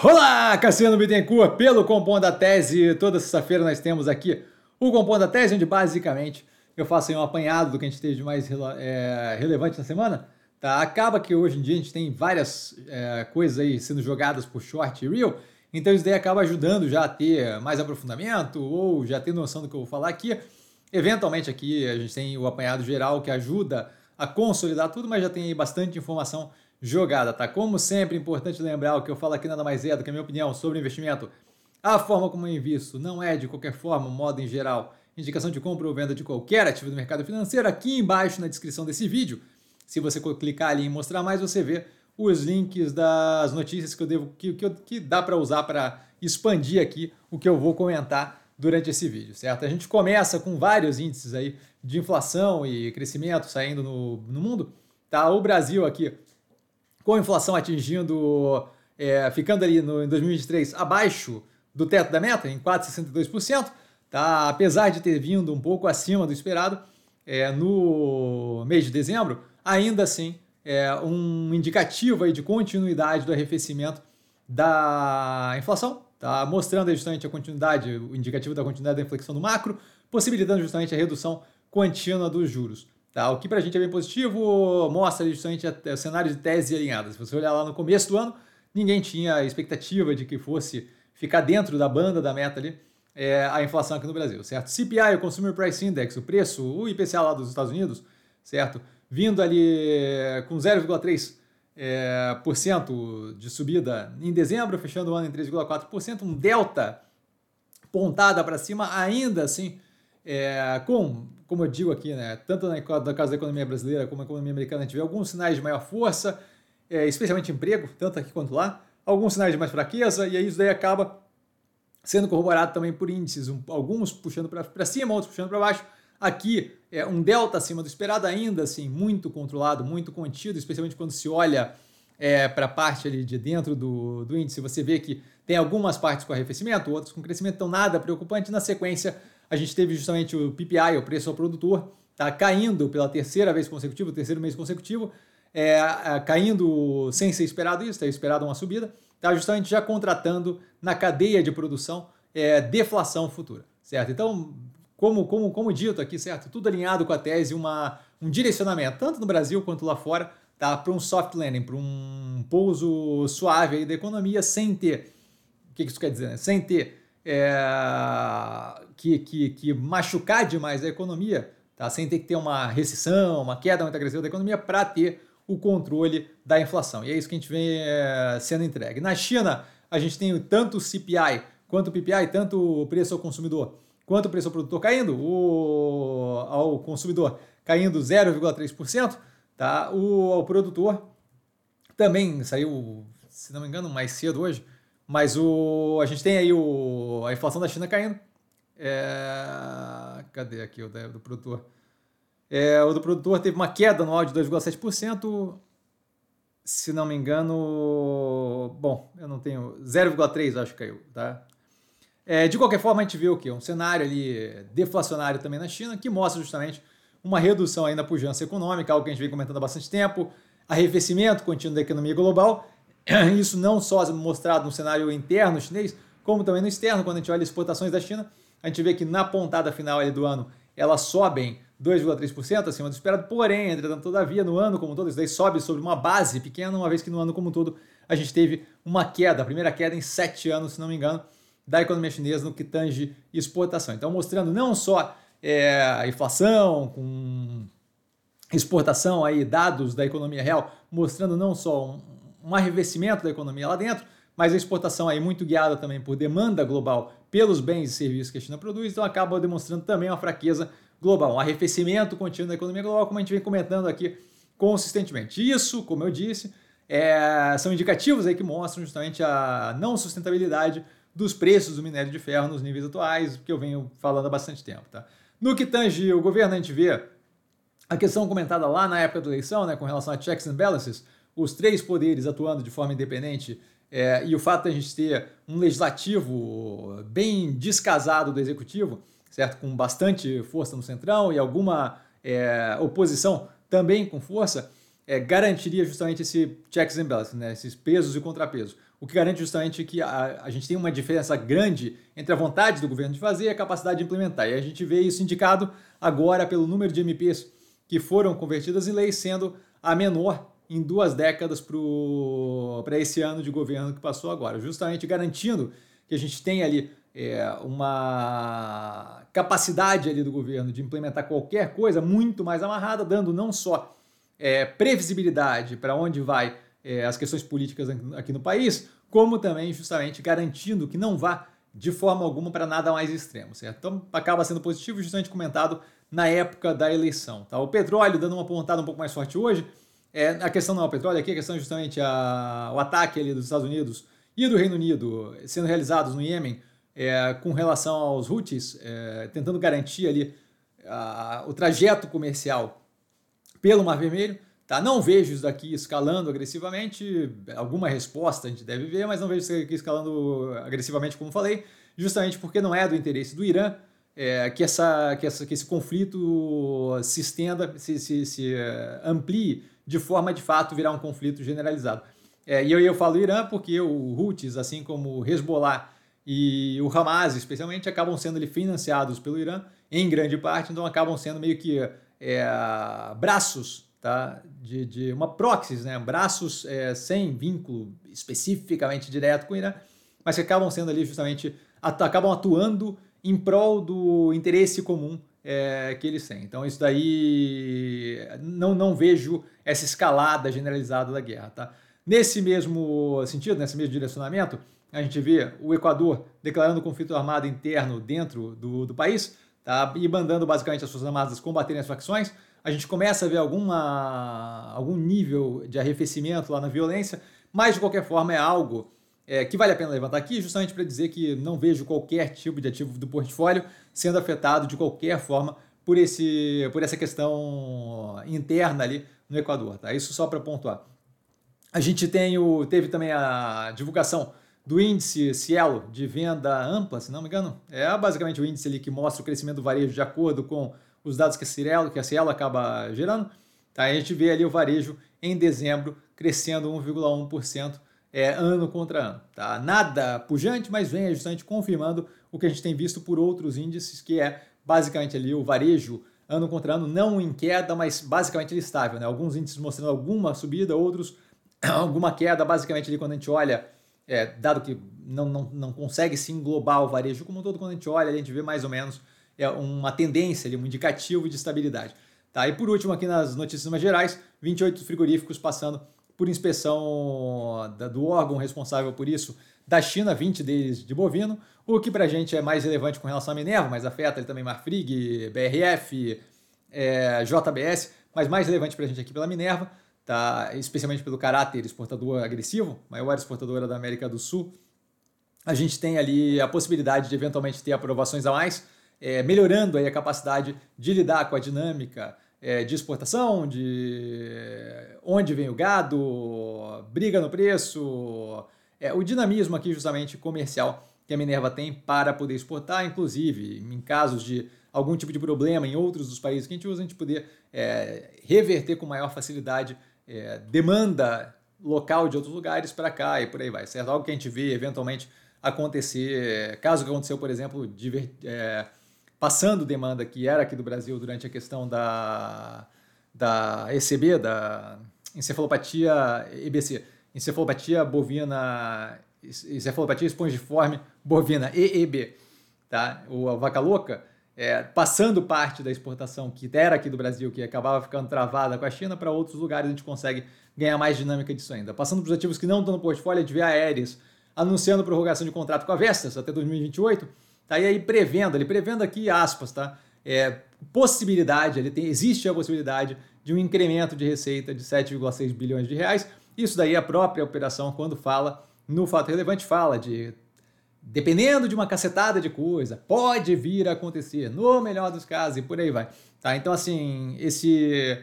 Olá, Cassiano Bittencourt, pelo Compondo da Tese. Toda sexta-feira nós temos aqui o Compondo da Tese, onde basicamente eu faço um apanhado do que a gente teve de mais é, relevante na semana. Tá? Acaba que hoje em dia a gente tem várias é, coisas aí sendo jogadas por short e real, então isso daí acaba ajudando já a ter mais aprofundamento ou já ter noção do que eu vou falar aqui. Eventualmente aqui a gente tem o apanhado geral que ajuda a consolidar tudo, mas já tem aí bastante informação jogada, tá? Como sempre, importante lembrar o que eu falo aqui nada mais é do que a minha opinião sobre investimento. A forma como eu invisto não é, de qualquer forma, modo em geral, indicação de compra ou venda de qualquer ativo do mercado financeiro. Aqui embaixo na descrição desse vídeo, se você clicar ali em mostrar mais, você vê os links das notícias que eu devo que, que, que dá para usar para expandir aqui o que eu vou comentar durante esse vídeo, certo? A gente começa com vários índices aí de inflação e crescimento saindo no, no mundo, tá? O Brasil aqui com a inflação atingindo, é, ficando ali no, em 2023 abaixo do teto da meta, em 4,62%, tá? apesar de ter vindo um pouco acima do esperado é, no mês de dezembro, ainda assim é um indicativo aí de continuidade do arrefecimento da inflação, tá? mostrando justamente a continuidade, o indicativo da continuidade da inflexão do macro, possibilitando justamente a redução contínua dos juros. Tá? O que para a gente é bem positivo, mostra justamente o cenário de tese alinhada. Se você olhar lá no começo do ano, ninguém tinha expectativa de que fosse ficar dentro da banda da meta ali é, a inflação aqui no Brasil, certo? CPI, o Consumer Price Index, o preço, o IPCA lá dos Estados Unidos, certo? Vindo ali com 0,3% é, por cento de subida em dezembro, fechando o ano em 3,4%, um delta pontada para cima, ainda assim, é, com como eu digo aqui, né, tanto na, caso da economia brasileira como na economia americana, a gente vê alguns sinais de maior força, é, especialmente emprego, tanto aqui quanto lá, alguns sinais de mais fraqueza, e aí isso daí acaba sendo corroborado também por índices, um, alguns puxando para cima, outros puxando para baixo. Aqui é um delta acima do esperado, ainda assim, muito controlado, muito contido, especialmente quando se olha é, para a parte ali de dentro do, do índice, você vê que tem algumas partes com arrefecimento, outras com crescimento, então nada preocupante. Na sequência, a gente teve justamente o PPI, o preço ao produtor, tá caindo pela terceira vez consecutiva, terceiro mês consecutivo, é, é, caindo sem ser esperado isso, está esperado uma subida, tá justamente já contratando na cadeia de produção é, deflação futura, certo? Então, como, como, como dito aqui, certo? Tudo alinhado com a tese, uma, um direcionamento, tanto no Brasil quanto lá fora, tá? para um soft landing, para um pouso suave aí da economia, sem ter, o que isso quer dizer? Né? Sem ter é, que, que, que machucar demais a economia, tá? sem ter que ter uma recessão, uma queda muito agressiva da economia, para ter o controle da inflação. E é isso que a gente vem é, sendo entregue. Na China, a gente tem tanto o CPI quanto o PPI, tanto o preço ao consumidor quanto o preço ao produtor caindo, o, ao consumidor caindo 0,3%, tá? o ao produtor também saiu, se não me engano, mais cedo hoje, mas o, a gente tem aí o, a inflação da China caindo, é... Cadê aqui o do produtor? É, o do produtor teve uma queda anual de 2,7%. Se não me engano, bom, eu não tenho 0,3 acho que caiu, tá? É, de qualquer forma, a gente vê o quê? Um cenário ali deflacionário também na China, que mostra justamente uma redução aí na pujança econômica, algo que a gente vem comentando há bastante tempo, arrefecimento contínuo da economia global. Isso não só mostrado no cenário interno chinês, como também no externo, quando a gente olha exportações da China, a gente vê que na pontada final do ano elas sobem 2,3% acima do esperado, porém, entretanto, todavia, no ano como um todo, isso daí sobe sobre uma base pequena, uma vez que no ano como um todo a gente teve uma queda, a primeira queda em sete anos, se não me engano, da economia chinesa no que tange exportação. Então, mostrando não só é, a inflação, com exportação, aí, dados da economia real, mostrando não só um, um arrefecimento da economia lá dentro, mas a exportação aí muito guiada também por demanda global pelos bens e serviços que a China produz, então acaba demonstrando também uma fraqueza global, um arrefecimento contínuo da economia global, como a gente vem comentando aqui consistentemente. Isso, como eu disse, é, são indicativos aí que mostram justamente a não sustentabilidade dos preços do minério de ferro nos níveis atuais, que eu venho falando há bastante tempo. Tá? No que tange o governo, a gente vê a questão comentada lá na época da eleição, né, com relação a checks and balances, os três poderes atuando de forma independente é, e o fato de a gente ter um legislativo bem descasado do executivo, certo? Com bastante força no centrão e alguma é, oposição também com força, é, garantiria justamente esse checks and balances, né? esses pesos e contrapesos. o que garante justamente que a, a gente tem uma diferença grande entre a vontade do governo de fazer e a capacidade de implementar. E a gente vê isso indicado agora pelo número de MPs que foram convertidas em leis, sendo a menor em duas décadas para esse ano de governo que passou agora, justamente garantindo que a gente tem ali é, uma capacidade ali do governo de implementar qualquer coisa muito mais amarrada, dando não só é, previsibilidade para onde vai é, as questões políticas aqui no país, como também justamente garantindo que não vá de forma alguma para nada mais extremo, certo? Então acaba sendo positivo, justamente comentado na época da eleição. Tá? O petróleo dando uma pontada um pouco mais forte hoje, é, a questão não é o petróleo aqui, a questão é justamente a, o ataque ali dos Estados Unidos e do Reino Unido sendo realizados no Iêmen é, com relação aos Houthis, é, tentando garantir ali a, o trajeto comercial pelo Mar Vermelho. Tá? Não vejo isso daqui escalando agressivamente, alguma resposta a gente deve ver, mas não vejo isso aqui escalando agressivamente, como falei, justamente porque não é do interesse do Irã é, que, essa, que, essa, que esse conflito se estenda, se, se, se é, amplie de forma de fato virar um conflito generalizado. É, e eu, eu falo Irã porque o Houthis, assim como o Hezbollah e o Hamas, especialmente, acabam sendo financiados pelo Irã, em grande parte, então acabam sendo meio que é, braços tá, de, de uma proxies, né, braços é, sem vínculo especificamente direto com o Irã, mas que acabam sendo ali justamente, acabam atuando em prol do interesse comum é, que eles têm. Então, isso daí não, não vejo essa escalada generalizada da guerra. Tá? Nesse mesmo sentido, nesse mesmo direcionamento, a gente vê o Equador declarando conflito armado interno dentro do, do país tá? e mandando basicamente as Forças Armadas combaterem as facções. A gente começa a ver alguma, algum nível de arrefecimento lá na violência, mas de qualquer forma é algo é, que vale a pena levantar aqui, justamente para dizer que não vejo qualquer tipo de ativo do portfólio sendo afetado de qualquer forma por, esse, por essa questão interna ali no Equador. Tá? Isso só para pontuar. A gente tem o, teve também a divulgação do índice Cielo de venda ampla, se não me engano. É basicamente o índice ali que mostra o crescimento do varejo de acordo com os dados que a Cielo, que a Cielo acaba gerando. Tá? A gente vê ali o varejo em dezembro crescendo 1,1% é, ano contra ano. Tá? Nada pujante, mas vem justamente confirmando o que a gente tem visto por outros índices, que é basicamente ali o varejo ano contra ano, não em queda, mas basicamente ele estável. Né? Alguns índices mostrando alguma subida, outros alguma queda, basicamente ali quando a gente olha, é, dado que não, não, não consegue se englobar o varejo como um todo, quando a gente olha, a gente vê mais ou menos é, uma tendência, ali, um indicativo de estabilidade. Tá? E por último, aqui nas notícias mais gerais, 28 frigoríficos passando por inspeção do órgão responsável por isso da China, 20 deles de bovino, o que para a gente é mais relevante com relação à Minerva, mas afeta também Marfrig, BRF, é, JBS, mas mais relevante para a gente aqui pela Minerva, tá? especialmente pelo caráter exportador agressivo, maior exportadora da América do Sul. A gente tem ali a possibilidade de eventualmente ter aprovações a mais, é, melhorando aí a capacidade de lidar com a dinâmica é, de exportação, de onde vem o gado, briga no preço, é, o dinamismo aqui justamente comercial que a Minerva tem para poder exportar, inclusive em casos de algum tipo de problema em outros dos países que a gente usa, a gente poder é, reverter com maior facilidade é, demanda local de outros lugares para cá e por aí vai, certo? Algo que a gente vê eventualmente acontecer, caso que aconteceu, por exemplo, de, é, passando demanda que era aqui do Brasil durante a questão da, da ECB, da encefalopatia EBC, encefalopatia bovina, encefalopatia espongiforme bovina, EEB, tá? O a vaca louca, é, passando parte da exportação que era aqui do Brasil, que acabava ficando travada com a China, para outros lugares a gente consegue ganhar mais dinâmica disso ainda. Passando para os ativos que não estão no portfólio, de via aéreas, anunciando prorrogação de contrato com a Vestas até 2028, Tá? Aí prevendo, ele prevendo aqui aspas, tá? É, possibilidade, ele tem, existe a possibilidade de um incremento de receita de 7,6 bilhões de reais. Isso daí a própria operação, quando fala no fato relevante, fala de dependendo de uma cacetada de coisa, pode vir a acontecer, no melhor dos casos, e por aí vai. Tá? Então, assim, esse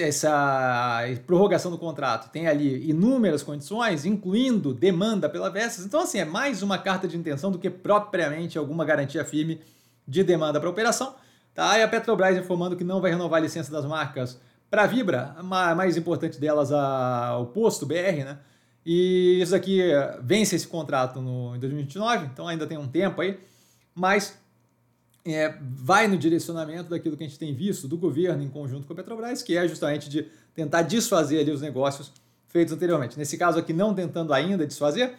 essa prorrogação do contrato tem ali inúmeras condições, incluindo demanda pela Vestas. Então, assim, é mais uma carta de intenção do que propriamente alguma garantia firme de demanda para a operação. Tá? E a Petrobras informando que não vai renovar a licença das marcas para a Vibra, a mais importante delas, a, o posto BR, né? E isso aqui vence esse contrato no, em 2029, então ainda tem um tempo aí, mas é, vai no direcionamento daquilo que a gente tem visto do governo em conjunto com a Petrobras, que é justamente de tentar desfazer ali os negócios feitos anteriormente. Nesse caso aqui, não tentando ainda desfazer,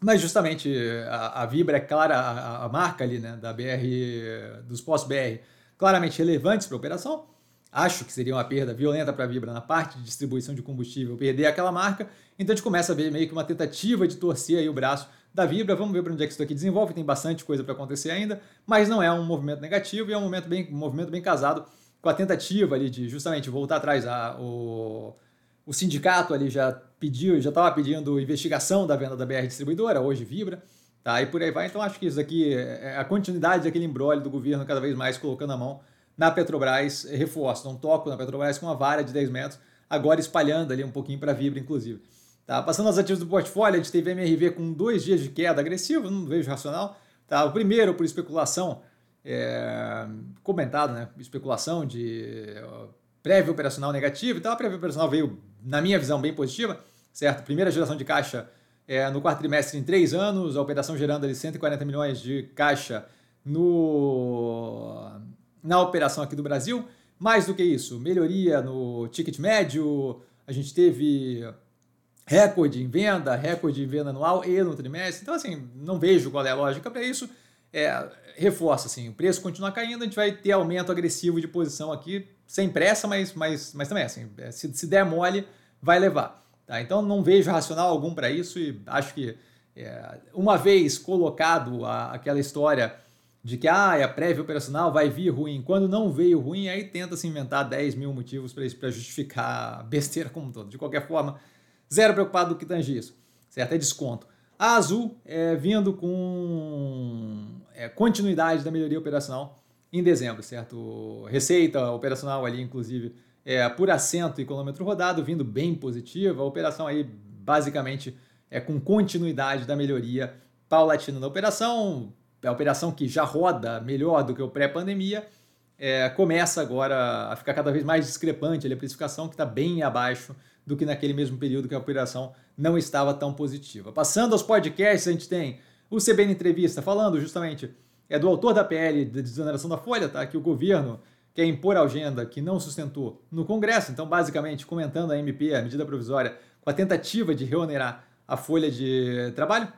mas justamente a, a Vibra é clara, a, a, marca ali né, da BR, dos pós-BR, claramente relevantes para a operação. Acho que seria uma perda violenta para a Vibra na parte de distribuição de combustível perder aquela marca. Então a gente começa a ver meio que uma tentativa de torcer aí o braço da Vibra. Vamos ver para onde é que isso aqui desenvolve. Tem bastante coisa para acontecer ainda, mas não é um movimento negativo e é um, bem, um movimento bem casado com a tentativa ali de justamente voltar atrás a, o, o sindicato ali já pediu, já estava pedindo investigação da venda da BR distribuidora, hoje Vibra, tá? E por aí vai. Então acho que isso aqui é a continuidade daquele embrólio do governo cada vez mais colocando a mão na Petrobras, reforço, não toco na Petrobras com uma vara de 10 metros, agora espalhando ali um pouquinho para a Vibra, inclusive. Tá? Passando aos ativos do portfólio, a gente teve MRV com dois dias de queda agressiva, não vejo racional. Tá? O primeiro por especulação, é, comentado, né? especulação de prévio operacional negativo, então a prévia operacional veio, na minha visão, bem positiva, certo? Primeira geração de caixa é, no quarto trimestre em três anos, a operação gerando ali 140 milhões de caixa no, na operação aqui do Brasil. Mais do que isso, melhoria no ticket médio, a gente teve recorde em venda, recorde em venda anual e no trimestre. Então, assim, não vejo qual é a lógica para isso. É, reforça, assim, o preço continua caindo, a gente vai ter aumento agressivo de posição aqui, sem pressa, mas, mas, mas também, assim, é, se, se der mole, vai levar. Tá? Então, não vejo racional algum para isso e acho que, é, uma vez colocado a, aquela história de que ah, a prévia operacional vai vir ruim, quando não veio ruim, aí tenta se inventar 10 mil motivos para justificar besteira como todo. De qualquer forma, Zero preocupado do que tange isso, certo? É desconto. A Azul é, vindo com é, continuidade da melhoria operacional em dezembro, certo? Receita operacional ali, inclusive, é, por assento e quilômetro rodado, vindo bem positiva. A operação aí, basicamente, é com continuidade da melhoria paulatina da operação. A operação que já roda melhor do que o pré-pandemia, é, começa agora a ficar cada vez mais discrepante ali, a precificação que está bem abaixo do que naquele mesmo período que a operação não estava tão positiva. Passando aos podcasts, a gente tem o CBN Entrevista falando justamente é do autor da PL de desoneração da folha, tá? Que o governo quer impor a agenda que não sustentou no Congresso, então basicamente comentando a MP, a medida provisória, com a tentativa de reonerar a folha de trabalho.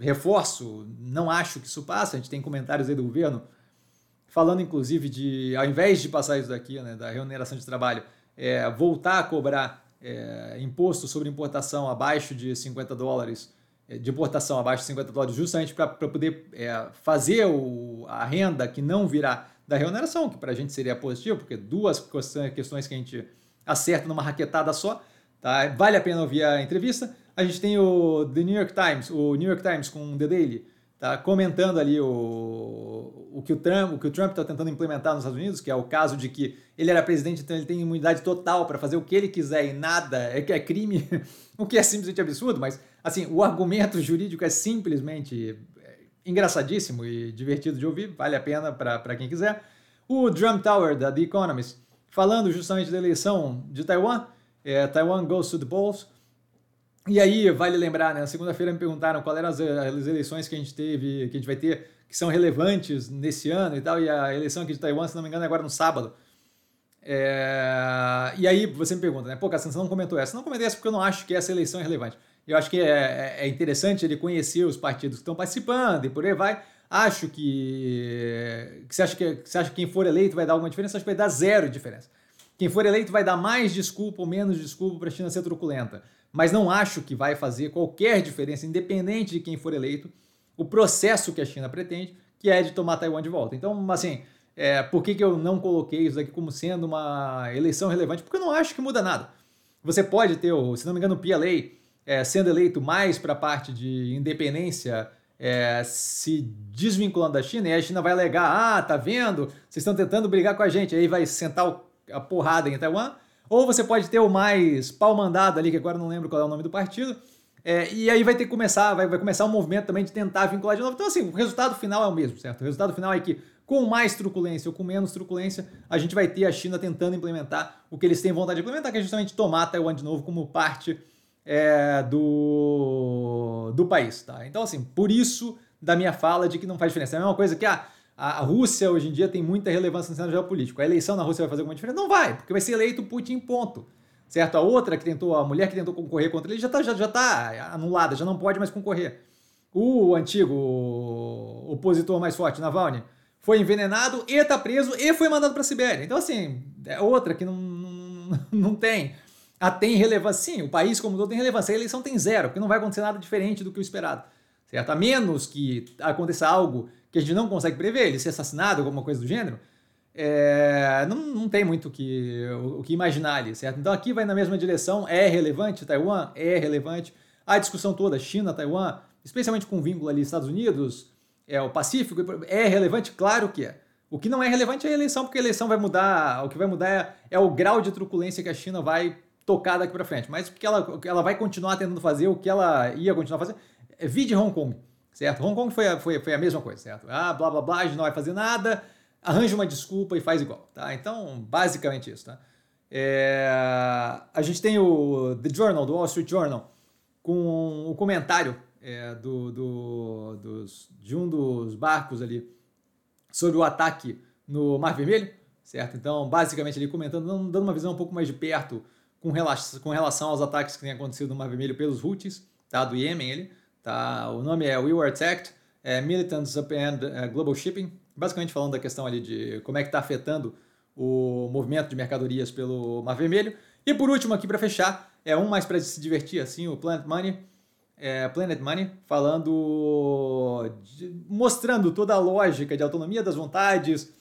Reforço, não acho que isso passa, a gente tem comentários aí do governo falando inclusive de, ao invés de passar isso daqui, né, da reoneração de trabalho, é, voltar a cobrar é, imposto sobre importação abaixo de 50 dólares, é, de importação abaixo de 50 dólares, justamente para poder é, fazer o, a renda que não virá da remuneração, que para a gente seria positivo, porque duas questões que a gente acerta numa raquetada só. Tá? Vale a pena ouvir a entrevista. A gente tem o The New York Times, o New York Times com The Daily, tá comentando ali o, o que o Trump o que o Trump está tentando implementar nos Estados Unidos, que é o caso de que ele era presidente, então ele tem imunidade total para fazer o que ele quiser e nada é que é crime, o que é simplesmente absurdo, mas assim o argumento jurídico é simplesmente é, engraçadíssimo e divertido de ouvir, vale a pena para quem quiser. O Drum Tower da The Economist falando justamente da eleição de Taiwan, é, Taiwan goes to the polls e aí, vale lembrar, né? Na segunda-feira me perguntaram quais eram as, as, eleições que a gente teve, que a gente vai ter, que são relevantes nesse ano e tal. E a eleição aqui de Taiwan, se não me engano, é agora no sábado. É... E aí você me pergunta, né? Pô, Cassiano, você não comentou essa? Não comentei essa porque eu não acho que essa eleição é relevante. Eu acho que é, é, é interessante ele conhecer os partidos que estão participando e por aí vai. Acho que, que, você acha que você acha que quem for eleito vai dar alguma diferença? Acho que vai dar zero diferença. Quem for eleito vai dar mais desculpa ou menos desculpa para a China ser truculenta mas não acho que vai fazer qualquer diferença, independente de quem for eleito, o processo que a China pretende, que é de tomar Taiwan de volta. Então, assim, é, por que, que eu não coloquei isso aqui como sendo uma eleição relevante? Porque eu não acho que muda nada. Você pode ter, se não me engano, o PLA é, sendo eleito mais para a parte de independência, é, se desvinculando da China, e a China vai alegar: ah, tá vendo? Vocês estão tentando brigar com a gente, aí vai sentar a porrada em Taiwan ou você pode ter o mais pau mandado ali, que agora não lembro qual é o nome do partido. É, e aí vai ter que começar, vai, vai começar um movimento também de tentar vincular de novo. Então, assim, o resultado final é o mesmo, certo? O resultado final é que, com mais truculência ou com menos truculência, a gente vai ter a China tentando implementar o que eles têm vontade de implementar, que é justamente tomar Taiwan de novo como parte é, do, do país. Tá? Então, assim, por isso da minha fala de que não faz diferença. É a mesma coisa que ah, a Rússia hoje em dia tem muita relevância no cenário geopolítico. A eleição na Rússia vai fazer alguma diferença? Não vai, porque vai ser eleito Putin, ponto. Certo? A outra que tentou, a mulher que tentou concorrer contra ele já está já, já tá anulada, já não pode mais concorrer. O antigo opositor mais forte, Navalny, foi envenenado e está preso e foi mandado para a Sibéria. Então, assim, é outra que não, não, não tem. A tem relevância. Sim, o país como todo tem relevância. A eleição tem zero, porque não vai acontecer nada diferente do que o esperado. Certo? A menos que aconteça algo que a gente não consegue prever, ele ser assassinado, alguma coisa do gênero, é, não, não tem muito que, o, o, que imaginar ali, certo? Então aqui vai na mesma direção, é relevante, Taiwan é relevante, a discussão toda, China, Taiwan, especialmente com vínculo ali Estados Unidos, é o Pacífico, é relevante? Claro que é. O que não é relevante é a eleição, porque a eleição vai mudar, o que vai mudar é, é o grau de truculência que a China vai tocar daqui para frente. Mas o que ela, ela vai continuar tentando fazer, o que ela ia continuar fazendo, é vide Hong Kong, certo? Hong Kong foi a, foi, foi a mesma coisa, certo? Ah, blá blá blá, a gente não vai fazer nada, arranja uma desculpa e faz igual, tá? Então, basicamente isso, tá? É, a gente tem o The Journal, do Wall Street Journal, com o comentário é, do, do, dos, de um dos barcos ali sobre o ataque no Mar Vermelho, certo? Então, basicamente, ali comentando, dando uma visão um pouco mais de perto com relação, com relação aos ataques que têm acontecido no Mar Vermelho pelos Houthis, tá? Do Iêmen, ele, tá? O nome é We Were Attacked, é, Militants Upend uh, Global Shipping, basicamente falando da questão ali de como é que está afetando o movimento de mercadorias pelo Mar Vermelho. E por último aqui para fechar, é um mais para se divertir assim, o Planet Money, é, Planet Money, falando, de, mostrando toda a lógica de autonomia das vontades,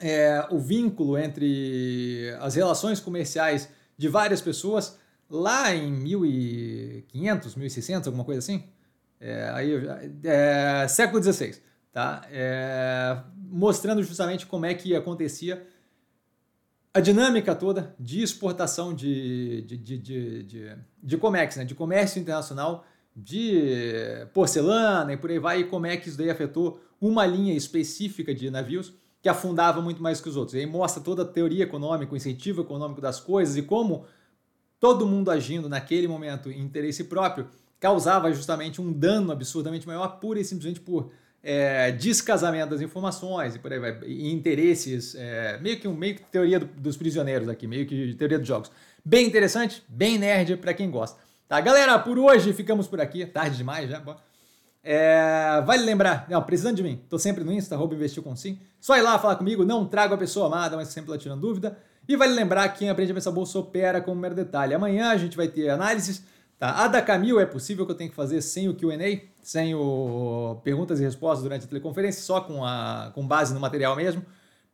é, o vínculo entre as relações comerciais de várias pessoas lá em 1500, 1600, alguma coisa assim, é, aí, é, século XVI, tá? É, mostrando justamente como é que acontecia a dinâmica toda de exportação de, de, de, de, de, de né? de comércio internacional de porcelana e por aí vai, e como é que isso daí afetou uma linha específica de navios que afundava muito mais que os outros. E aí mostra toda a teoria econômica, o incentivo econômico das coisas e como todo mundo agindo naquele momento em interesse próprio causava justamente um dano absurdamente maior pura e simplesmente por é, descasamento das informações e por aí vai, e interesses, é, meio que um meio que teoria do, dos prisioneiros aqui, meio que teoria dos jogos. Bem interessante, bem nerd para quem gosta. Tá, galera, por hoje ficamos por aqui, tarde demais já. É, vale lembrar, não, precisando de mim, tô sempre no Insta, arroba com sim. Só ir lá falar comigo, não trago a pessoa amada, mas sempre lá tirando dúvida. E vale lembrar que quem aprende a pensar bolsa opera como mero detalhe. Amanhã a gente vai ter análises. Tá? A da Camil é possível que eu tenha que fazer sem o QA, sem o perguntas e respostas durante a teleconferência, só com, a, com base no material mesmo,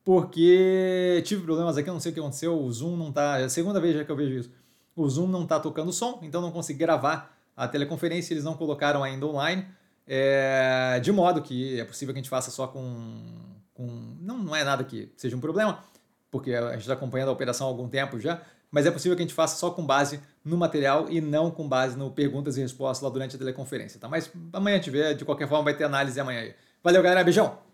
porque tive problemas aqui, eu não sei o que aconteceu, o Zoom não tá. É a segunda vez já que eu vejo isso. O Zoom não está tocando som, então não consegui gravar a teleconferência, eles não colocaram ainda online. É, de modo que é possível que a gente faça só com. com não, não é nada que seja um problema, porque a gente está acompanhando a operação há algum tempo já, mas é possível que a gente faça só com base no material e não com base no perguntas e respostas lá durante a teleconferência, tá? Mas amanhã a gente vê, de qualquer forma vai ter análise amanhã aí. Valeu, galera, beijão!